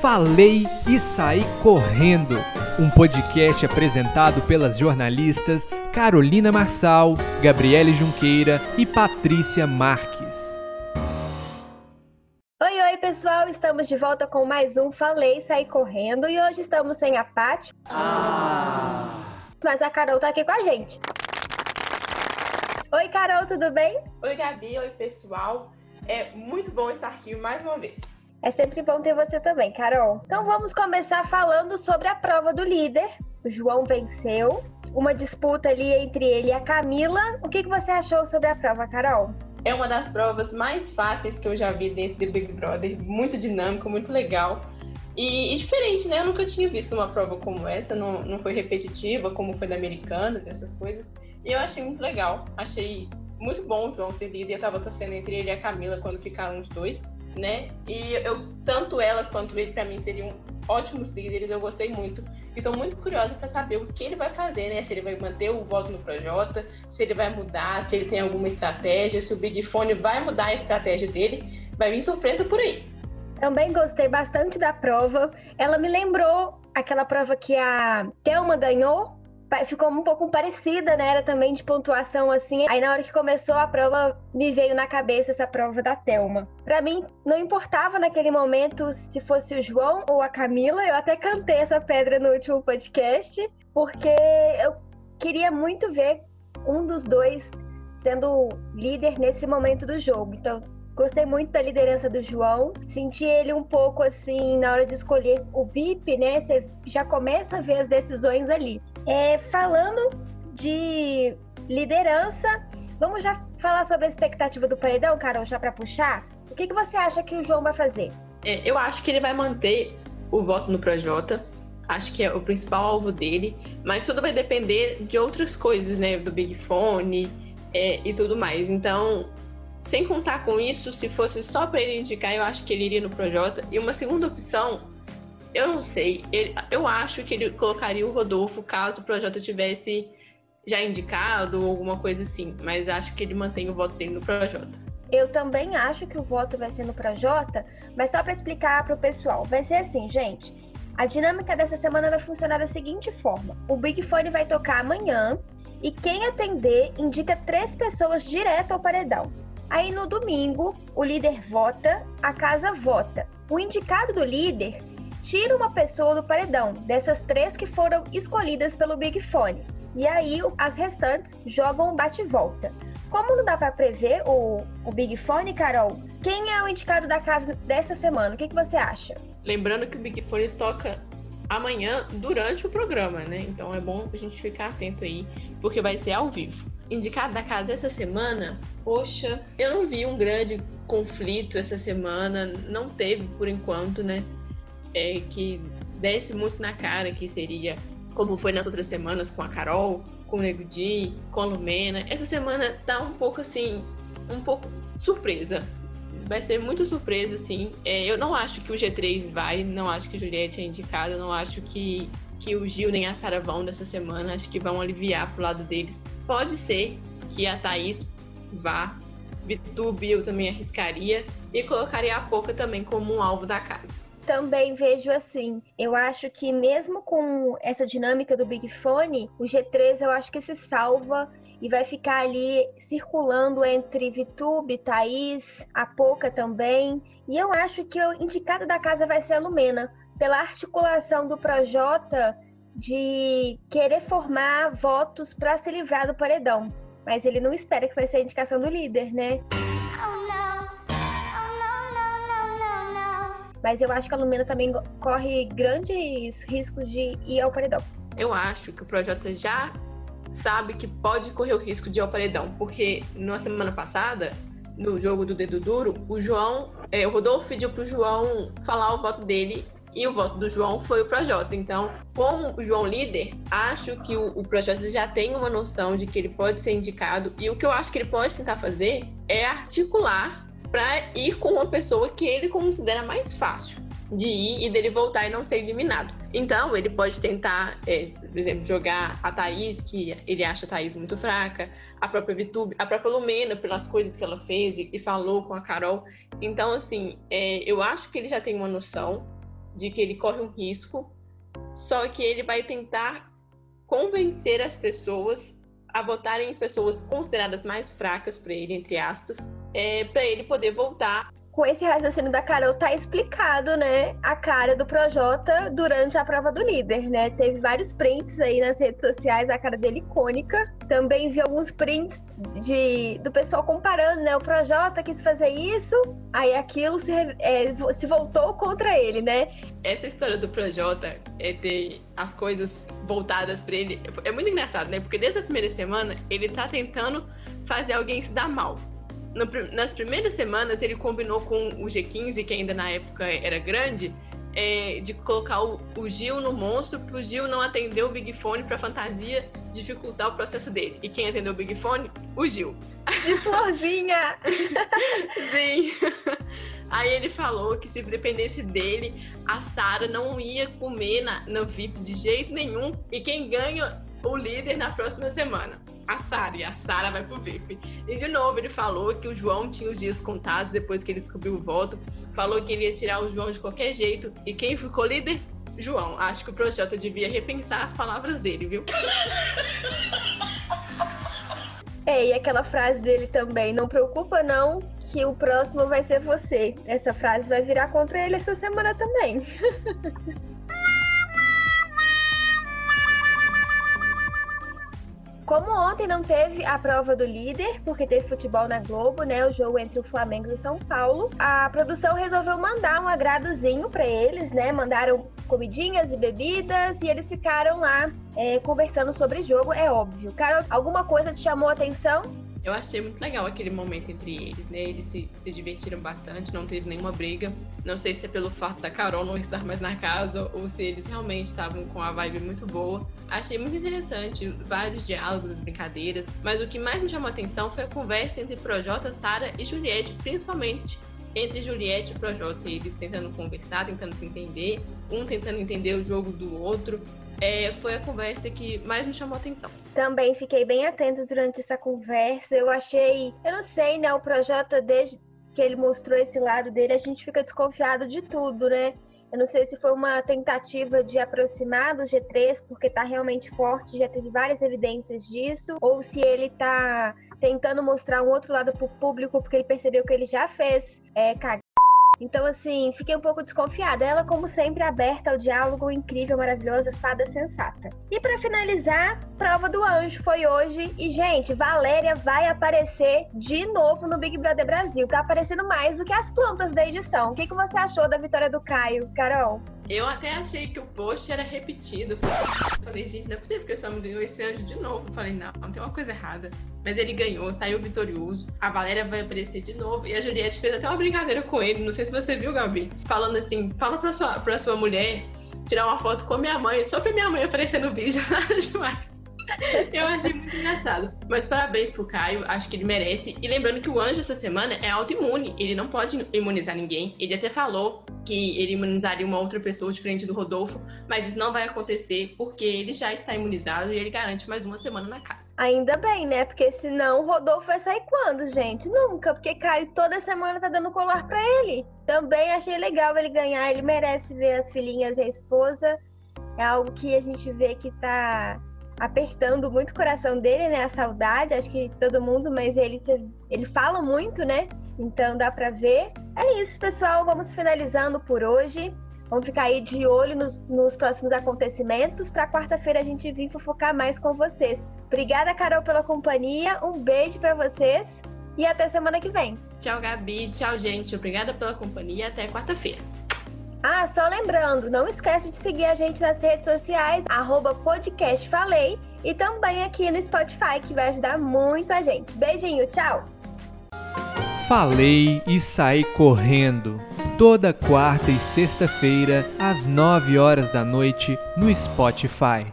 Falei e Saí Correndo, um podcast apresentado pelas jornalistas Carolina Marçal, Gabriele Junqueira e Patrícia Marques. Oi, oi, pessoal! Estamos de volta com mais um Falei e Saí Correndo e hoje estamos sem a Paty. Ah. Mas a Carol tá aqui com a gente. Oi, Carol, tudo bem? Oi, Gabi, oi, pessoal. É muito bom estar aqui mais uma vez. É sempre bom ter você também, Carol. Então vamos começar falando sobre a prova do líder. O João venceu. Uma disputa ali entre ele e a Camila. O que, que você achou sobre a prova, Carol? É uma das provas mais fáceis que eu já vi dentro do Big Brother. Muito dinâmico, muito legal. E, e, diferente, né? Eu nunca tinha visto uma prova como essa. Não, não foi repetitiva, como foi da Americanas, essas coisas. E eu achei muito legal. Achei muito bom o João ser líder. Eu tava torcendo entre ele e a Camila quando ficaram os dois né? E eu, tanto ela quanto ele, para mim, seriam ótimos líderes, eu gostei muito. E tô muito curiosa para saber o que ele vai fazer, né? Se ele vai manter o voto no Projota, se ele vai mudar, se ele tem alguma estratégia, se o Big Fone vai mudar a estratégia dele. Vai vir surpresa por aí. Também gostei bastante da prova. Ela me lembrou aquela prova que a Thelma ganhou ficou um pouco parecida, né? Era também de pontuação assim. Aí na hora que começou a prova, me veio na cabeça essa prova da Telma. Para mim, não importava naquele momento se fosse o João ou a Camila. Eu até cantei essa pedra no último podcast, porque eu queria muito ver um dos dois sendo líder nesse momento do jogo. Então, Gostei muito da liderança do João. Senti ele um pouco assim na hora de escolher o VIP, né? Você já começa a ver as decisões ali. É, falando de liderança, vamos já falar sobre a expectativa do paredão, Carol, já para puxar? O que, que você acha que o João vai fazer? É, eu acho que ele vai manter o voto no Projota. Acho que é o principal alvo dele. Mas tudo vai depender de outras coisas, né? Do Big Fone é, e tudo mais. Então, sem contar com isso, se fosse só para ele indicar, eu acho que ele iria no Projota. E uma segunda opção, eu não sei, ele, eu acho que ele colocaria o Rodolfo caso o Projota tivesse já indicado ou alguma coisa assim. Mas acho que ele mantém o voto dele no Projota. Eu também acho que o voto vai ser no Projota, mas só para explicar para o pessoal, vai ser assim, gente. A dinâmica dessa semana vai funcionar da seguinte forma: o Big Fone vai tocar amanhã e quem atender indica três pessoas direto ao paredão. Aí no domingo, o líder vota, a casa vota. O indicado do líder tira uma pessoa do paredão, dessas três que foram escolhidas pelo Big Fone. E aí as restantes jogam um bate-volta. Como não dá para prever o, o Big Fone, Carol, quem é o indicado da casa dessa semana? O que, que você acha? Lembrando que o Big Fone toca amanhã durante o programa, né? Então é bom a gente ficar atento aí, porque vai ser ao vivo indicado da casa essa semana, poxa, eu não vi um grande conflito essa semana, não teve por enquanto, né? É, que desse muito na cara que seria como foi nas outras semanas com a Carol, com o Nego Di, com a Lumena. Essa semana tá um pouco assim, um pouco surpresa. Vai ser muito surpresa, assim. É, eu não acho que o G3 vai, não acho que a Juliette é indicada, não acho que, que o Gil nem a Sara vão dessa semana. Acho que vão aliviar pro lado deles pode ser que a Thaís vá. Vitube eu também arriscaria. E colocaria a Poca também como um alvo da casa. Também vejo assim. Eu acho que mesmo com essa dinâmica do Big Fone, o G3 eu acho que se salva e vai ficar ali circulando entre Vitube, Thaís, a Poca também. E eu acho que o indicado da casa vai ser a Lumena. Pela articulação do Projota de querer formar votos para se livrar do paredão. Mas ele não espera que vai ser a indicação do líder, né? Mas eu acho que a Lumena também corre grandes riscos de ir ao paredão. Eu acho que o Projota já sabe que pode correr o risco de ir ao paredão, porque na semana passada, no jogo do Dedo Duro, o João, é, o Rodolfo pediu pro João falar o voto dele e o voto do João foi o Projota. Então, como o João líder, acho que o, o Projota já tem uma noção de que ele pode ser indicado. E o que eu acho que ele pode tentar fazer é articular para ir com uma pessoa que ele considera mais fácil de ir e dele voltar e não ser eliminado. Então, ele pode tentar, é, por exemplo, jogar a Thaís, que ele acha a Thaís muito fraca, a própria Vitube, a própria Lumena, pelas coisas que ela fez e, e falou com a Carol. Então, assim, é, eu acho que ele já tem uma noção de que ele corre um risco, só que ele vai tentar convencer as pessoas a votarem em pessoas consideradas mais fracas para ele, entre aspas, é, para ele poder voltar com esse raciocínio da Carol, tá explicado, né, a cara do Projota durante a prova do líder, né? Teve vários prints aí nas redes sociais, a cara dele icônica. Também vi alguns prints de, do pessoal comparando, né? O Projota quis fazer isso, aí aquilo se, é, se voltou contra ele, né? Essa história do Projota é ter as coisas voltadas para ele é muito engraçado, né? Porque desde a primeira semana ele tá tentando fazer alguém se dar mal no, nas primeiras semanas ele combinou com o G15, que ainda na época era grande, é, de colocar o, o, Gil no monstro pro Gil não atender o Big Fone pra fantasia dificultar o processo dele. E quem atendeu o Big Fone? O Gil. De florzinha! Sim. Aí ele falou que se dependesse dele, a Sara não ia comer na, no VIP de jeito nenhum. E quem ganha o líder na próxima semana a Sara, e a Sara vai pro VIP. E de novo ele falou que o João tinha os dias contados depois que ele descobriu o voto, falou que ele ia tirar o João de qualquer jeito, e quem ficou líder? João. Acho que o Projota devia repensar as palavras dele, viu? É, e aquela frase dele também, não preocupa não, que o próximo vai ser você. Essa frase vai virar contra ele essa semana também. Como ontem não teve a prova do líder, porque teve futebol na Globo, né? O jogo entre o Flamengo e o São Paulo, a produção resolveu mandar um agradozinho para eles, né? Mandaram comidinhas e bebidas e eles ficaram lá é, conversando sobre o jogo, é óbvio. Cara, alguma coisa te chamou a atenção? Eu achei muito legal aquele momento entre eles, né? Eles se, se divertiram bastante, não teve nenhuma briga. Não sei se é pelo fato da Carol não estar mais na casa ou se eles realmente estavam com a vibe muito boa. Achei muito interessante, vários diálogos, brincadeiras, mas o que mais me chamou a atenção foi a conversa entre Projota, Sara e Juliette, principalmente entre Juliette e Projota, eles tentando conversar, tentando se entender, um tentando entender o jogo do outro, é, foi a conversa que mais me chamou a atenção. Também fiquei bem atenta durante essa conversa. Eu achei, eu não sei, né? O Projota, desde que ele mostrou esse lado dele, a gente fica desconfiado de tudo, né? Eu não sei se foi uma tentativa de aproximar do G3, porque tá realmente forte, já teve várias evidências disso, ou se ele tá tentando mostrar um outro lado pro público, porque ele percebeu que ele já fez é, então, assim, fiquei um pouco desconfiada. Ela, como sempre, aberta ao diálogo, incrível, maravilhosa, fada sensata. E para finalizar, prova do anjo foi hoje. E, gente, Valéria vai aparecer de novo no Big Brother Brasil. Tá aparecendo mais do que as plantas da edição. O que, que você achou da vitória do Caio, Carol? Eu até achei que o post era repetido. Falei, gente, não é possível que esse homem ganhou esse anjo de novo. Falei, não, não tem uma coisa errada. Mas ele ganhou, saiu vitorioso. A Valéria vai aparecer de novo. E a Juliette fez até uma brincadeira com ele. Não sei se você viu, Gabi. Falando assim: fala pra sua, pra sua mulher tirar uma foto com a minha mãe, só pra minha mãe aparecer no vídeo, nada demais. Eu achei muito engraçado. Mas parabéns pro Caio, acho que ele merece. E lembrando que o anjo essa semana é autoimune, ele não pode imunizar ninguém. Ele até falou que ele imunizaria uma outra pessoa diferente do Rodolfo, mas isso não vai acontecer porque ele já está imunizado e ele garante mais uma semana na casa. Ainda bem, né? Porque senão o Rodolfo vai sair quando, gente? Nunca, porque Caio toda semana tá dando colar para ele. Também achei legal ele ganhar, ele merece ver as filhinhas e a esposa. É algo que a gente vê que tá apertando muito o coração dele, né? A saudade, acho que todo mundo, mas ele, ele fala muito, né? Então dá pra ver. É isso, pessoal. Vamos finalizando por hoje. Vamos ficar aí de olho nos, nos próximos acontecimentos. Para quarta-feira a gente vir fofocar mais com vocês. Obrigada, Carol, pela companhia. Um beijo para vocês e até semana que vem. Tchau, Gabi. Tchau, gente. Obrigada pela companhia. Até quarta-feira. Ah, só lembrando, não esquece de seguir a gente nas redes sociais, arroba podcastfalei, e também aqui no Spotify, que vai ajudar muito a gente. Beijinho, tchau! Falei e saí correndo. Toda quarta e sexta-feira, às nove horas da noite, no Spotify.